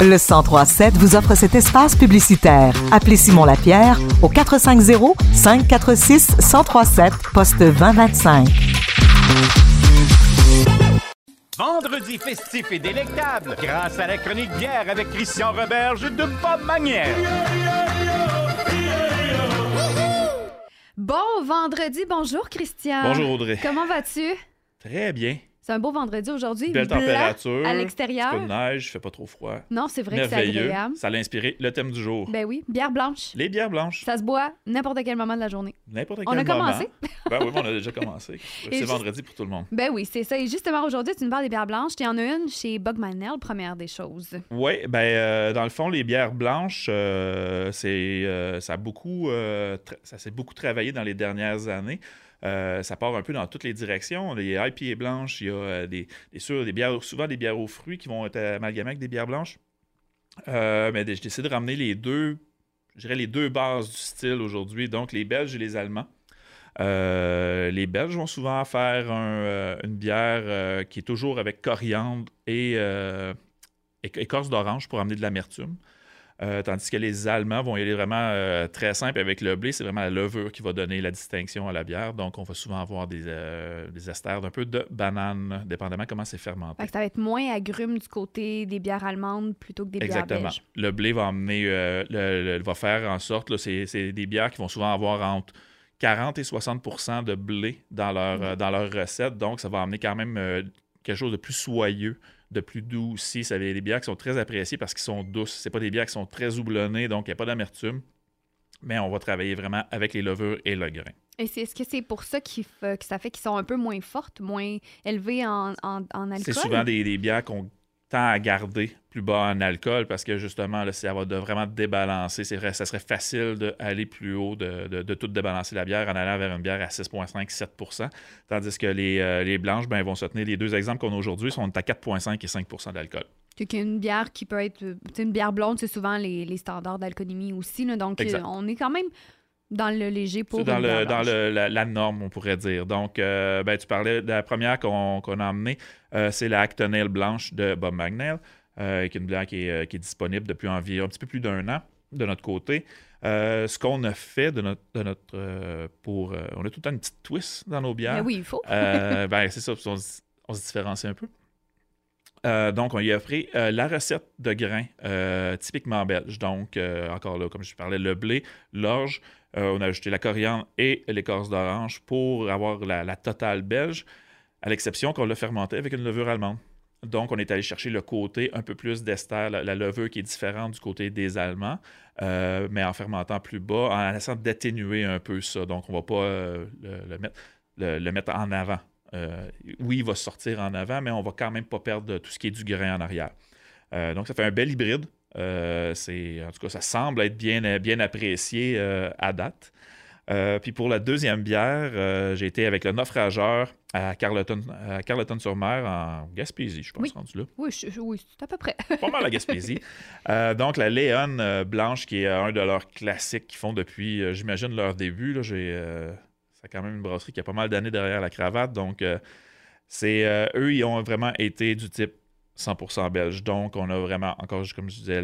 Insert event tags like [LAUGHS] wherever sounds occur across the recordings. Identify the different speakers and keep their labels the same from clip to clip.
Speaker 1: Le 1037 vous offre cet espace publicitaire. Appelez Simon Lapierre au 450 546 1037 poste 2025.
Speaker 2: Vendredi festif et délectable grâce à la chronique bière avec Christian Roberge de Bob Manière.
Speaker 3: Bon vendredi, bonjour Christian.
Speaker 4: Bonjour Audrey.
Speaker 3: Comment vas-tu?
Speaker 4: Très bien.
Speaker 3: C'est un beau vendredi aujourd'hui.
Speaker 4: Belle
Speaker 3: blanc
Speaker 4: température.
Speaker 3: À l'extérieur.
Speaker 4: peu de neige, il fait pas trop froid.
Speaker 3: Non, c'est vrai que c'est agréable.
Speaker 4: Ça l'a inspiré le thème du jour.
Speaker 3: Ben oui, bière blanche.
Speaker 4: Les bières blanches.
Speaker 3: Ça se boit n'importe quel moment de la journée.
Speaker 4: N'importe quel
Speaker 3: On a
Speaker 4: moment.
Speaker 3: commencé. [LAUGHS]
Speaker 4: Ben oui, on a déjà commencé. C'est
Speaker 3: juste-
Speaker 4: vendredi pour tout le monde.
Speaker 3: Ben oui, c'est ça. Et justement, aujourd'hui, tu nous parles des bières blanches. Tu en as une chez Bugmanel, première des choses.
Speaker 4: Oui, ben euh, dans le fond, les bières blanches, euh, c'est euh, ça a beaucoup ça s'est beaucoup travaillé dans les dernières années. Euh, ça part un peu dans toutes les directions. Les IPA blanches, il y a euh, des, bières, souvent des bières aux fruits qui vont être amalgamées avec des bières blanches. Euh, mais j'ai décidé de ramener les deux, les deux bases du style aujourd'hui, donc les Belges et les Allemands. Les Belges vont souvent faire un, une bière qui est toujours avec coriandre et éc- écorce d'orange pour amener de l'amertume. Euh, tandis que les Allemands vont y aller vraiment euh, très simple avec le blé. C'est vraiment la levure qui va donner la distinction à la bière. Donc, on va souvent avoir des, euh, des esters d'un peu de banane, dépendamment comment c'est fermenté.
Speaker 3: Fait que ça va être moins agrume du côté des bières allemandes plutôt que des bières
Speaker 4: Exactement.
Speaker 3: belges.
Speaker 4: Le blé va le- le- va faire en sorte, c'est, des bières qui vont souvent avoir entre 40 et 60% de blé dans leur, euh, dans leur recette. Donc, ça va amener quand même quelque chose de plus soyeux, de plus doux aussi. Ça des bières qui sont très appréciées parce qu'ils sont douces. C'est pas des bières qui sont très houblonnées, donc il n'y a pas d'amertume. Mais on va travailler vraiment avec les levures et le grain.
Speaker 3: Et c'est, est-ce que c'est pour ça qu'il que ça fait qu'ils sont un peu moins fortes, moins élevées en, en, en alcool?
Speaker 4: C'est souvent des, des bières qu'on tend à garder plus bas en alcool parce que justement, là, ça va de vraiment débalancer. C'est vrai, ça serait facile d'aller plus haut, de, de- de tout débalancer la bière en allant vers une bière à 6,5-7% Tandis que les, euh, les blanches ben, vont se tenir. Les deux exemples qu'on a aujourd'hui sont à 4,5 et 5% d'alcool.
Speaker 3: C'est qu'une bière qui peut être. euh, une bière blonde, c'est souvent les, les standards d'alcoolémie aussi. là. donc,
Speaker 4: Exact.
Speaker 3: euh, on est quand même dans le léger pour.
Speaker 4: C'est dans, le, dans le- la, la norme, on pourrait dire. Donc, euh, ben, tu parlais de la première qu'on a emmenée, euh, c'est la Actonel blanche de Bob Magnell, euh, qui est une bière qui est, qui est disponible depuis environ un petit peu plus d'un an de notre côté. Euh, ce qu'on a fait de notre, de notre euh, pour. euh, on a tout le temps une petite twist dans nos bières.
Speaker 3: Oui, il faut. [LAUGHS]
Speaker 4: Ben, c'est ça, on, se- on se différencie un peu. Donc, on lui a offert la recette de grains typiquement belge. Donc, encore là, comme je parlais, le blé, l'orge, on a ajouté la coriandre et l'écorce d'orange pour avoir la, totale belge, à l'exception qu'on l'a fermenté avec une levure allemande. Donc, on est allé chercher le côté un peu plus d'ester, la, levure qui est différente du côté des Allemands, euh, mais en fermentant plus bas, en essayant d'atténuer un peu ça. Donc, on ne va pas euh, le, mettre, en avant. Euh, oui, il va sortir en avant, mais on va quand même pas perdre tout ce qui est du grain en arrière. Euh, donc, ça fait un bel hybride. Euh, c'est, en tout cas, ça semble être bien, bien apprécié euh, à date. Euh, puis pour la deuxième bière, euh, j'ai été avec le naufrageur à Carleton, à Carleton-sur-Mer, en Gaspésie, je pense,
Speaker 3: Oui.
Speaker 4: rendu là.
Speaker 3: Oui, je- oui, c'est à peu près. [LAUGHS]
Speaker 4: Pas mal la Gaspésie. Euh, donc, la Léon euh, Blanche, qui est un de leurs classiques qu'ils font depuis, j'imagine, leur début. Là, j'ai, c'est quand même une brasserie qui a pas mal d'années derrière la cravate. Donc, c'est, eux, ils ont vraiment été du type 100% belge. Donc, on a vraiment, encore comme je disais,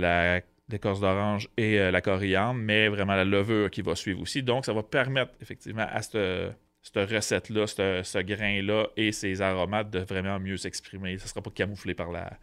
Speaker 4: l'écorce d'orange et euh, la coriandre, mais vraiment la levure qui va suivre aussi. Donc, ça va permettre effectivement à cette, cette recette-là, ce, ce grain-là et ses aromates de vraiment mieux s'exprimer. Ça ne sera pas camouflé par la,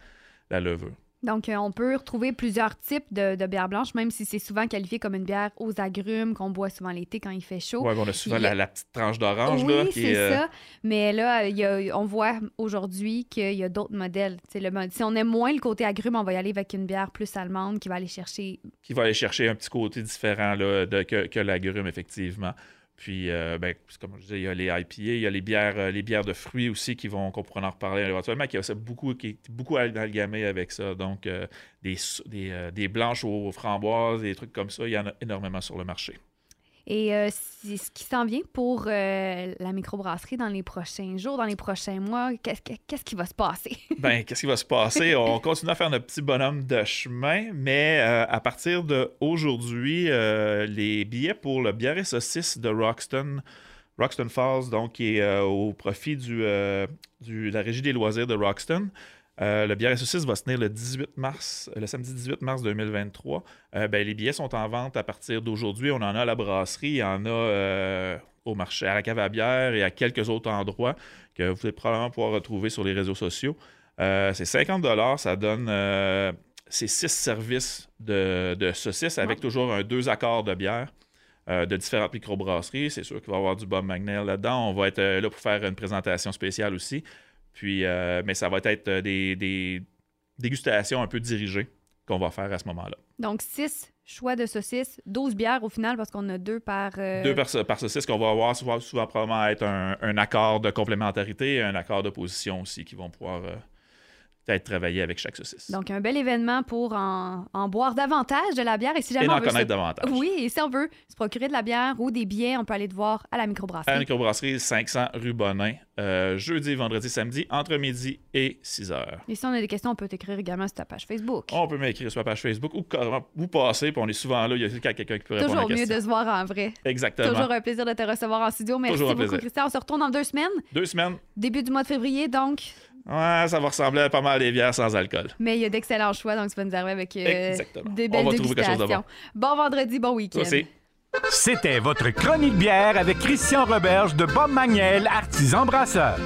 Speaker 4: la levure.
Speaker 3: Donc, euh, on peut retrouver plusieurs types de, de bières blanches, même si c'est souvent qualifié comme une bière aux agrumes qu'on boit souvent l'été quand il fait chaud.
Speaker 4: Ouais, on a souvent
Speaker 3: a-
Speaker 4: la, la petite tranche d'orange.
Speaker 3: oui, c'est
Speaker 4: est, euh,
Speaker 3: ça. Mais là, il y a- on voit aujourd'hui qu'il y a d'autres modèles. Le si on aime moins le côté agrume, on va y aller avec une bière plus allemande qui va aller chercher.
Speaker 4: qui va aller chercher un petit côté différent là, de, que, que l'agrume, effectivement. Puis, euh, ben, comme je disais, il y a les IPA, il y a les bières, euh, les bières de fruits aussi qui vont, qu'on pourra en reparler éventuellement, qui, a beaucoup, qui beaucoup amalgamé avec ça. Donc, euh, des, des, euh, des blanches aux framboises, des trucs comme ça, il y en a énormément sur le marché.
Speaker 3: Et euh, c'est ce qui s'en vient pour euh, la microbrasserie dans les prochains jours, dans les prochains mois, qu'est-ce que- qu'est-ce qui va se passer? [LAUGHS]
Speaker 4: Ben, qu'est-ce qui va se passer? [LAUGHS] On continue à faire notre petit bonhomme de chemin, mais euh, à partir d'aujourd'hui, les billets pour le bière et saucisse de Roxton, Roxton Falls, donc qui est au profit du, du- de la Régie des loisirs de Roxton, Euh, le bière et saucisse va se tenir le 18 mars, le samedi 18 mars 2023. Euh, ben, les billets sont en vente à partir d'aujourd'hui. On en a à la brasserie, il y en a euh, au marché, à la cave à bière et à quelques autres endroits que vous allez probablement pouvoir retrouver sur les réseaux sociaux. Euh, c'est 50 ça donne euh, ces six services de, de saucisses avec toujours un deux accords de bière euh, de différentes microbrasseries. C'est sûr qu'il va y avoir du Bob Magnell là-dedans. On va être euh, là pour faire une présentation spéciale aussi. Puis, euh, mais ça va être euh, des, des dégustations un peu dirigées qu'on va faire à ce moment-là.
Speaker 3: Donc, 6 choix de saucisses, 12 bières au final parce qu'on a deux par. euh,
Speaker 4: Deux par, par saucisse qu'on va avoir souvent, souvent probablement être un, un accord de complémentarité et un accord d'opposition aussi qui vont pouvoir euh, être travaillés avec chaque saucisse.
Speaker 3: Donc, un bel événement pour en, en boire davantage de la bière. Et si jamais
Speaker 4: et
Speaker 3: on veut se-
Speaker 4: connaître davantage.
Speaker 3: Oui, et si on veut se procurer de la bière ou des billets, on peut aller te voir à la
Speaker 4: À la
Speaker 3: microbrasserie.
Speaker 4: microbrasserie 500 rue Bonin, euh, jeudi, vendredi, samedi, entre midi et 6 heures.
Speaker 3: Et si on a des questions, on peut t'écrire également sur ta page Facebook.
Speaker 4: On peut m'écrire sur la page Facebook ou, ou passer, puis on est souvent là. Il y a quelqu'un qui peut répondre à
Speaker 3: Toujours
Speaker 4: la
Speaker 3: mieux
Speaker 4: question.
Speaker 3: de se voir en vrai.
Speaker 4: Exactement.
Speaker 3: Toujours un plaisir de te recevoir en studio. Merci
Speaker 4: Toujours un
Speaker 3: beaucoup,
Speaker 4: plaisir.
Speaker 3: Christian. On se retourne dans deux semaines,
Speaker 4: Deux semaines.
Speaker 3: début du mois de février, donc.
Speaker 4: Ouais, ça va ressembler à pas mal des bières sans alcool.
Speaker 3: Mais il y a d'excellents choix, donc tu vas nous arriver avec euh,
Speaker 4: Exactement.
Speaker 3: des
Speaker 4: On
Speaker 3: belles
Speaker 4: va trouver quelque chose de
Speaker 3: dégustations. Bon vendredi, bon week-end.
Speaker 2: C'était votre chronique bière avec Christian Roberge de Bob Magnel, artisan brasseur.